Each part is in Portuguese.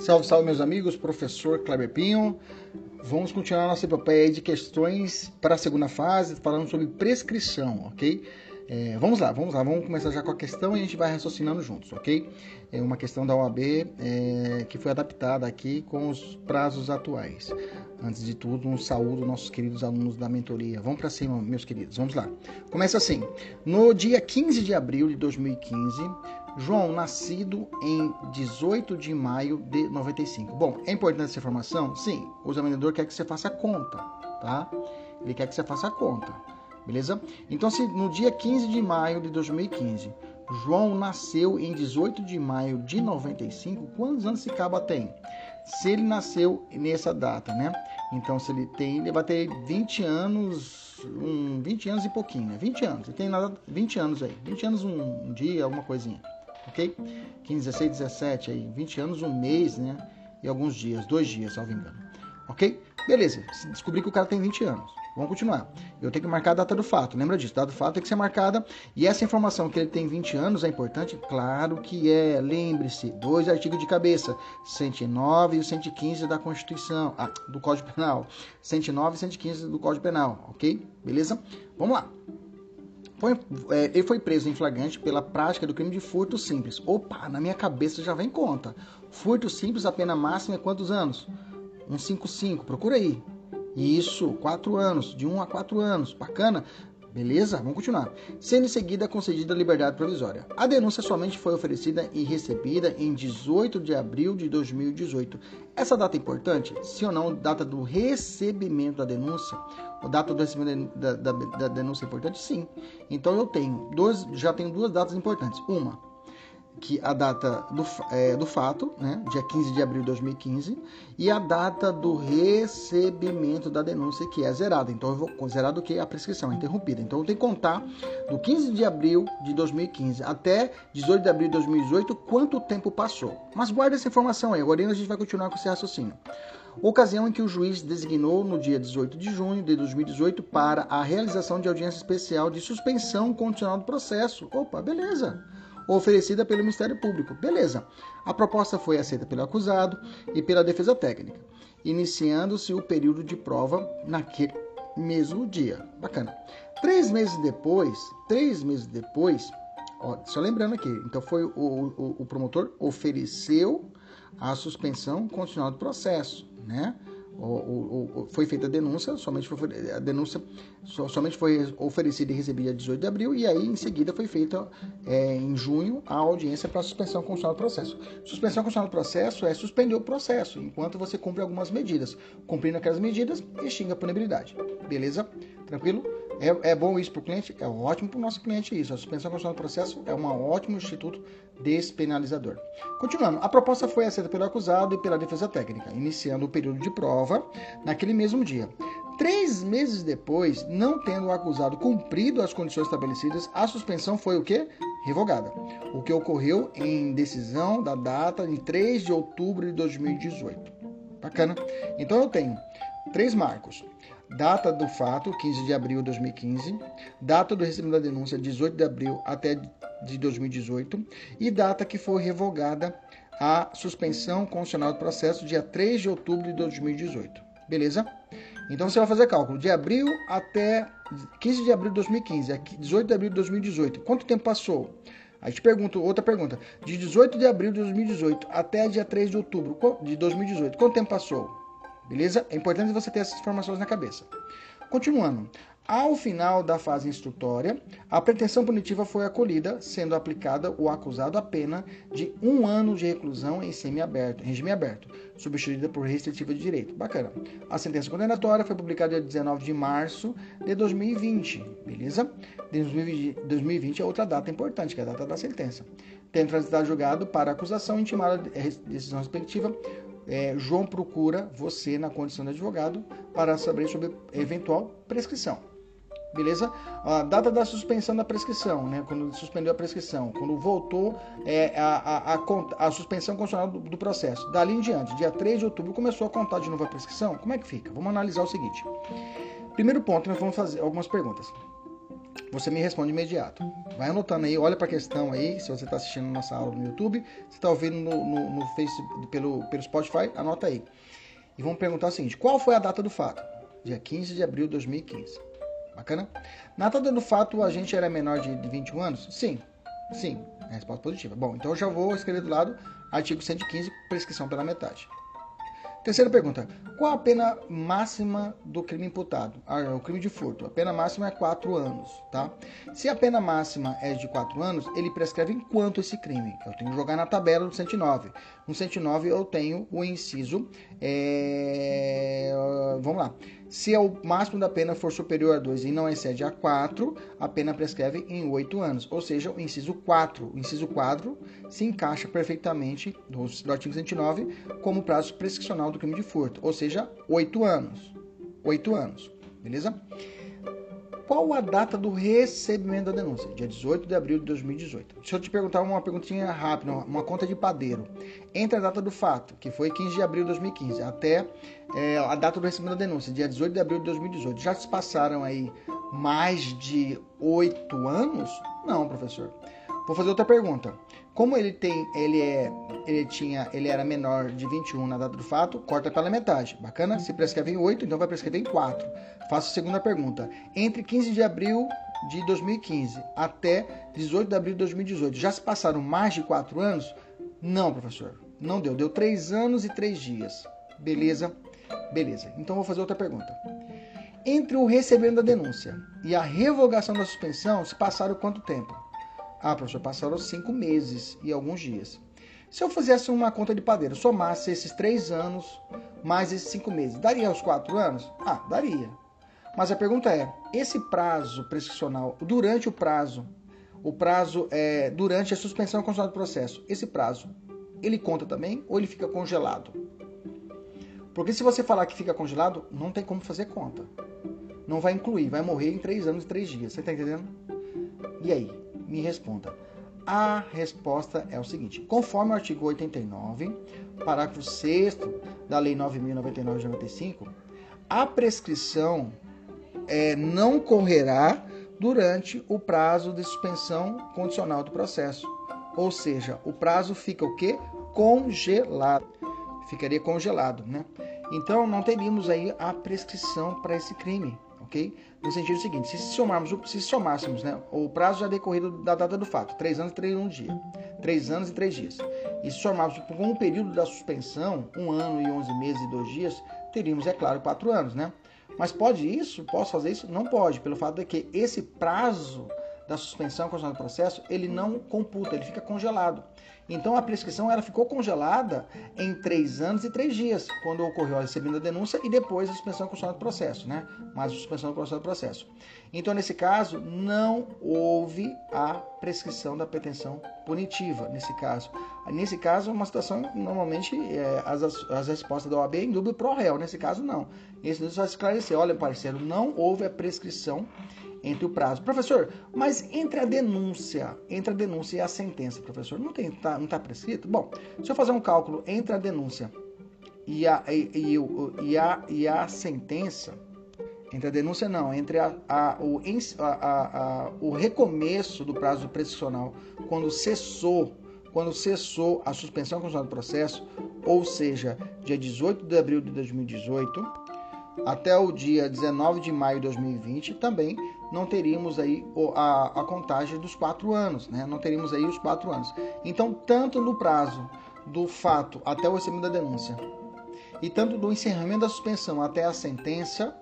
Salve, salve, meus amigos, professor Kleber Pinho. Vamos continuar nossa epopeia de questões para a segunda fase, falando sobre prescrição, ok? É, vamos lá, vamos lá, vamos começar já com a questão e a gente vai raciocinando juntos, ok? É uma questão da OAB é, que foi adaptada aqui com os prazos atuais. Antes de tudo, um saúdo nossos queridos alunos da mentoria. Vamos para cima, meus queridos, vamos lá. Começa assim: no dia 15 de abril de 2015, João, nascido em 18 de maio de 95. Bom, é importante essa informação? Sim, o examinador quer que você faça a conta, tá? Ele quer que você faça a conta beleza? Então, se no dia 15 de maio de 2015, João nasceu em 18 de maio de 95, quantos anos esse caba tem? Se ele nasceu nessa data, né? Então, se ele tem, ele vai ter 20 anos, um, 20 anos e pouquinho, né? 20 anos, ele tem nada, 20 anos aí, 20 anos um, um dia, alguma coisinha, ok? 15, 16, 17 aí, 20 anos, um mês, né? E alguns dias, dois dias, salvo engano, ok? Beleza, descobri que o cara tem 20 anos. Vamos continuar. Eu tenho que marcar a data do fato. Lembra disso? Data do fato tem que ser marcada. E essa informação que ele tem 20 anos é importante? Claro que é. Lembre-se, dois artigos de cabeça: 109 e 115 da Constituição, ah, do Código Penal. 109 e 115 do Código Penal, ok? Beleza? Vamos lá. Foi, é, ele foi preso em flagrante pela prática do crime de furto simples. Opa, na minha cabeça já vem conta. Furto simples, a pena máxima é quantos anos? 155, procura aí. Isso, quatro anos, de um a quatro anos, bacana. Beleza? Vamos continuar. Sendo em seguida concedida a liberdade provisória. A denúncia somente foi oferecida e recebida em 18 de abril de 2018. Essa data é importante? Se ou não, data do recebimento da denúncia? O data do recebimento da, da, da denúncia é importante? Sim. Então eu tenho dois, já tenho duas datas importantes. Uma, que a data do, é, do fato, né, dia 15 de abril de 2015, e a data do recebimento da denúncia, que é zerada. Então, eu vou do que a prescrição, é interrompida. Então, eu tenho que contar do 15 de abril de 2015 até 18 de abril de 2018 quanto tempo passou. Mas guarda essa informação aí, agora a gente vai continuar com esse raciocínio. Ocasião em que o juiz designou no dia 18 de junho de 2018 para a realização de audiência especial de suspensão condicional do processo. Opa, beleza oferecida pelo Ministério Público. Beleza. A proposta foi aceita pelo acusado e pela defesa técnica, iniciando-se o período de prova naquele mesmo dia. Bacana. Três meses depois, três meses depois, ó, só lembrando aqui, então foi o, o, o promotor ofereceu a suspensão condicional do processo, né? O, o, foi feita a denúncia, somente foi, a denúncia somente foi oferecida e recebida 18 de abril, e aí em seguida foi feita é, em junho a audiência para suspensão constitucional do processo. Suspensão constitucional do processo é suspender o processo, enquanto você cumpre algumas medidas. Cumprindo aquelas medidas, extingue a punibilidade. Beleza? Tranquilo? É, é bom isso para o cliente? É ótimo para o nosso cliente isso. A suspensão constitucional do processo é um ótimo instituto despenalizador. Continuando, a proposta foi aceita pelo acusado e pela defesa técnica, iniciando o período de prova naquele mesmo dia. Três meses depois, não tendo o acusado cumprido as condições estabelecidas, a suspensão foi o quê? Revogada. O que ocorreu em decisão da data de 3 de outubro de 2018. Bacana? Então eu tenho três marcos. Data do fato, 15 de abril de 2015. Data do recebimento da denúncia, 18 de abril até de 2018. E data que foi revogada a suspensão constitucional do processo, dia 3 de outubro de 2018. Beleza? Então você vai fazer cálculo de abril até 15 de abril de 2015, 18 de abril de 2018. Quanto tempo passou? Aí te pergunto, outra pergunta. De 18 de abril de 2018 até dia 3 de outubro de 2018, quanto tempo passou? Beleza? É importante você ter essas informações na cabeça. Continuando. Ao final da fase instrutória, a pretensão punitiva foi acolhida, sendo aplicada o acusado a pena de um ano de reclusão em semi-aberto, regime aberto, substituída por restritiva de direito. Bacana. A sentença condenatória foi publicada dia 19 de março de 2020, beleza? 2020 é outra data importante, que é a data da sentença. Tendo transitado julgado para acusação, intimada a decisão respectiva, é, João procura você na condição de advogado para saber sobre eventual prescrição. Beleza? A data da suspensão da prescrição, né? Quando suspendeu a prescrição, quando voltou é, a, a, a, a, suspensão constitucional do, do, processo. Dali em diante, dia 3 de outubro, começou a contar de novo a prescrição. Como é que fica? Vamos analisar o seguinte. Primeiro ponto, nós vamos fazer algumas perguntas. Você me responde imediato. Vai anotando aí, olha para a questão aí, se você está assistindo nossa aula no YouTube, se está ouvindo no, no, no Facebook, pelo, pelo Spotify, anota aí. E vamos perguntar o seguinte: qual foi a data do fato? Dia 15 de abril de 2015. Bacana? Na data do fato, a gente era menor de 21 anos? Sim. Sim. É resposta positiva. Bom, então eu já vou escrever do lado artigo 115, prescrição pela metade. Terceira pergunta: qual a pena máxima do crime imputado? Ah, é o crime de furto. A pena máxima é 4 anos, tá? Se a pena máxima é de 4 anos, ele prescreve em quanto esse crime? Eu tenho que jogar na tabela do 109. No 109 eu tenho o inciso. É... Vamos lá. Se o máximo da pena for superior a 2 e não excede a 4, a pena prescreve em 8 anos. Ou seja, o inciso 4. O inciso 4 se encaixa perfeitamente do artigo 109 como prazo prescricional do crime de furto. Ou seja, 8 anos. 8 anos. Beleza? Qual a data do recebimento da denúncia? Dia 18 de abril de 2018. Deixa eu te perguntar uma perguntinha rápida, uma conta de padeiro. Entre a data do fato, que foi 15 de abril de 2015, até é, a data do recebimento da denúncia, dia 18 de abril de 2018, já se passaram aí mais de oito anos? Não, professor. Vou fazer outra pergunta. Como ele tem, ele é, ele tinha, ele era menor de 21 na data do fato, corta pela metade. Bacana? Se prescreve em 8, então vai prescrever em 4. Faço a segunda pergunta. Entre 15 de abril de 2015 até 18 de abril de 2018, já se passaram mais de 4 anos? Não, professor. Não deu. Deu 3 anos e 3 dias. Beleza? Beleza. Então vou fazer outra pergunta. Entre o recebimento da denúncia e a revogação da suspensão, se passaram quanto tempo? Ah, professor, passaram cinco meses e alguns dias. Se eu fizesse uma conta de padeiro, somasse esses três anos mais esses cinco meses, daria os quatro anos? Ah, daria. Mas a pergunta é: esse prazo prescricional, durante o prazo, o prazo é durante a suspensão constitucional do processo, esse prazo, ele conta também ou ele fica congelado? Porque se você falar que fica congelado, não tem como fazer conta. Não vai incluir, vai morrer em três anos e três dias. Você está entendendo? E aí? Me responda. A resposta é o seguinte: conforme o artigo 89, parágrafo 6 da Lei 9.099 de 95, a prescrição é, não correrá durante o prazo de suspensão condicional do processo. Ou seja, o prazo fica o quê? Congelado. Ficaria congelado, né? Então não teríamos aí a prescrição para esse crime ok? No sentido seguinte, se somarmos, se somássemos né, o prazo já decorrido da data do fato, três anos e três um dia, três anos e três dias, e se somarmos com o período da suspensão, um ano e onze meses e dois dias, teríamos, é claro, quatro anos, né? Mas pode isso? Posso fazer isso? Não pode, pelo fato de que esse prazo da suspensão constitucional do processo, ele não computa, ele fica congelado. Então a prescrição ela ficou congelada em três anos e três dias, quando ocorreu a recebimento da denúncia e depois a suspensão constitucional do processo, né? Mais a suspensão constitucional do processo. Então, nesse caso, não houve a prescrição da pretensão punitiva, nesse caso. Nesse caso, uma situação, normalmente, é, as, as respostas da OAB é em dúvida pro réu. Nesse caso, não. Caso, vai esclarecer. Olha, parceiro, não houve a prescrição entre o prazo. Professor, mas entre a denúncia, entre a denúncia e a sentença, professor, não tem, tá, não está prescrito? Bom, se eu fazer um cálculo entre a denúncia e a, e, e, e a, e a sentença, entre a denúncia não, entre a, a, o, a, o recomeço do prazo prescricional, quando cessou, quando cessou a suspensão constitucional do processo, ou seja, dia 18 de abril de 2018, até o dia 19 de maio de 2020, também não teríamos aí a, a contagem dos quatro anos, né? Não teríamos aí os quatro anos. Então, tanto no prazo do fato até o recebimento da denúncia e tanto do encerramento da suspensão até a sentença,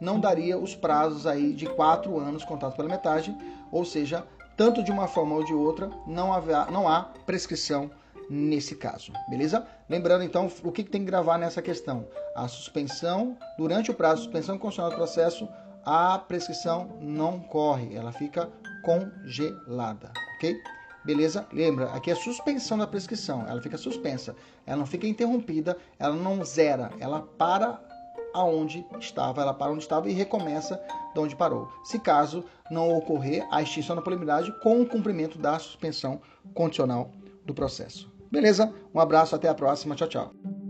não daria os prazos aí de quatro anos contados pela metade, ou seja, tanto de uma forma ou de outra, não, não há prescrição nesse caso, beleza? Lembrando então o que, tem que gravar nessa questão: a suspensão, durante o prazo suspensão constitucional do processo, a prescrição não corre, ela fica congelada, ok? Beleza? Lembra, aqui é suspensão da prescrição, ela fica suspensa, ela não fica interrompida, ela não zera, ela para aonde estava, ela para onde estava e recomeça de onde parou. Se caso não ocorrer a extinção da polemidade com o cumprimento da suspensão condicional do processo. Beleza? Um abraço, até a próxima. Tchau, tchau.